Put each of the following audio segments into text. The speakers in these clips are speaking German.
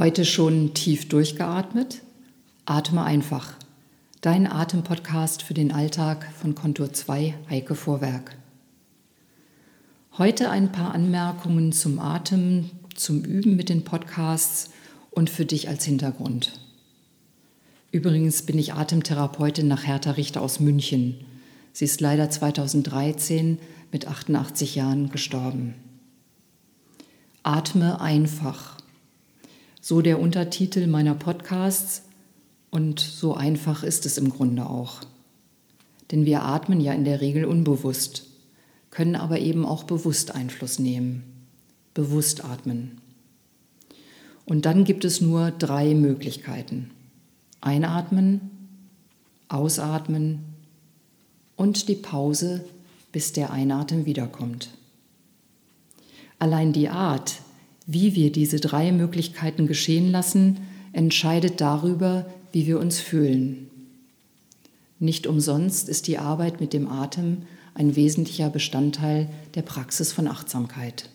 Heute schon tief durchgeatmet? Atme einfach. Dein Atempodcast für den Alltag von Kontur 2 Heike Vorwerk. Heute ein paar Anmerkungen zum Atem, zum Üben mit den Podcasts und für dich als Hintergrund. Übrigens bin ich Atemtherapeutin nach Hertha Richter aus München. Sie ist leider 2013 mit 88 Jahren gestorben. Atme einfach. So der Untertitel meiner Podcasts und so einfach ist es im Grunde auch. Denn wir atmen ja in der Regel unbewusst, können aber eben auch bewusst Einfluss nehmen. Bewusst atmen. Und dann gibt es nur drei Möglichkeiten. Einatmen, ausatmen und die Pause, bis der Einatmen wiederkommt. Allein die Art, wie wir diese drei Möglichkeiten geschehen lassen, entscheidet darüber, wie wir uns fühlen. Nicht umsonst ist die Arbeit mit dem Atem ein wesentlicher Bestandteil der Praxis von Achtsamkeit.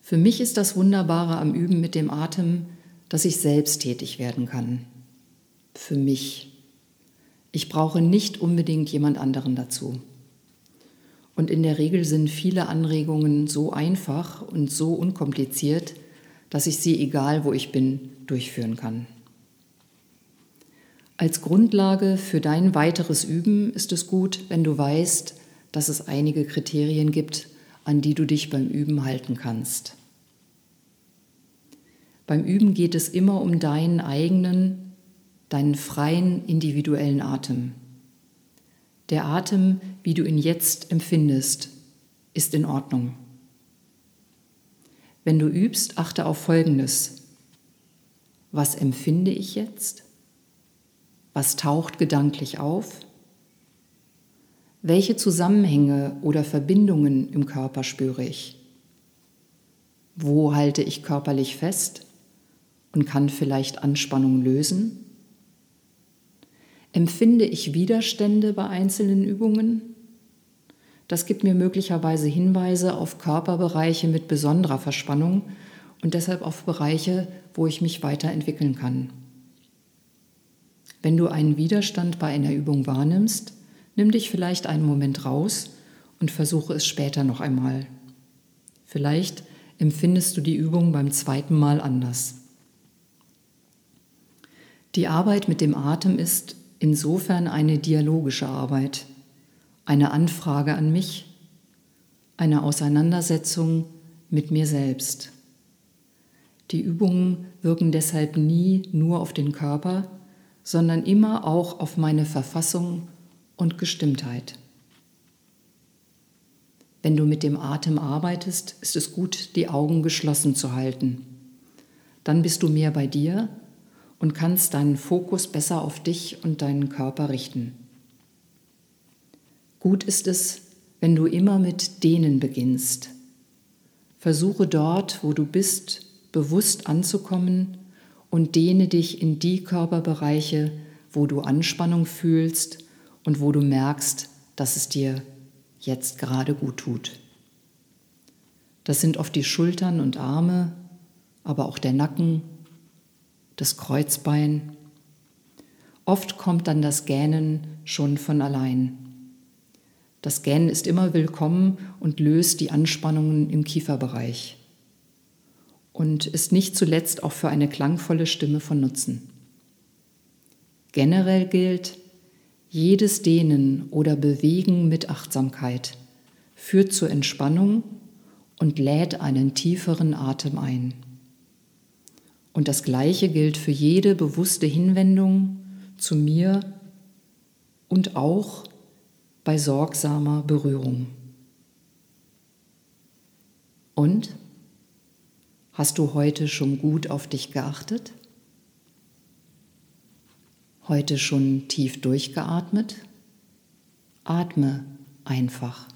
Für mich ist das Wunderbare am Üben mit dem Atem, dass ich selbst tätig werden kann. Für mich. Ich brauche nicht unbedingt jemand anderen dazu. Und in der Regel sind viele Anregungen so einfach und so unkompliziert, dass ich sie, egal wo ich bin, durchführen kann. Als Grundlage für dein weiteres Üben ist es gut, wenn du weißt, dass es einige Kriterien gibt, an die du dich beim Üben halten kannst. Beim Üben geht es immer um deinen eigenen, deinen freien individuellen Atem. Der Atem, wie du ihn jetzt empfindest, ist in Ordnung. Wenn du übst, achte auf Folgendes. Was empfinde ich jetzt? Was taucht gedanklich auf? Welche Zusammenhänge oder Verbindungen im Körper spüre ich? Wo halte ich körperlich fest und kann vielleicht Anspannung lösen? Empfinde ich Widerstände bei einzelnen Übungen? Das gibt mir möglicherweise Hinweise auf Körperbereiche mit besonderer Verspannung und deshalb auf Bereiche, wo ich mich weiterentwickeln kann. Wenn du einen Widerstand bei einer Übung wahrnimmst, nimm dich vielleicht einen Moment raus und versuche es später noch einmal. Vielleicht empfindest du die Übung beim zweiten Mal anders. Die Arbeit mit dem Atem ist insofern eine dialogische Arbeit, eine Anfrage an mich, eine Auseinandersetzung mit mir selbst. Die Übungen wirken deshalb nie nur auf den Körper, sondern immer auch auf meine Verfassung und Gestimmtheit. Wenn du mit dem Atem arbeitest, ist es gut, die Augen geschlossen zu halten. Dann bist du mehr bei dir und kannst deinen Fokus besser auf dich und deinen Körper richten. Gut ist es, wenn du immer mit denen beginnst. Versuche dort, wo du bist, bewusst anzukommen und dehne dich in die Körperbereiche, wo du Anspannung fühlst und wo du merkst, dass es dir jetzt gerade gut tut. Das sind oft die Schultern und Arme, aber auch der Nacken das Kreuzbein. Oft kommt dann das Gähnen schon von allein. Das Gähnen ist immer willkommen und löst die Anspannungen im Kieferbereich und ist nicht zuletzt auch für eine klangvolle Stimme von Nutzen. Generell gilt, jedes Dehnen oder Bewegen mit Achtsamkeit führt zur Entspannung und lädt einen tieferen Atem ein. Und das Gleiche gilt für jede bewusste Hinwendung zu mir und auch bei sorgsamer Berührung. Und? Hast du heute schon gut auf dich geachtet? Heute schon tief durchgeatmet? Atme einfach.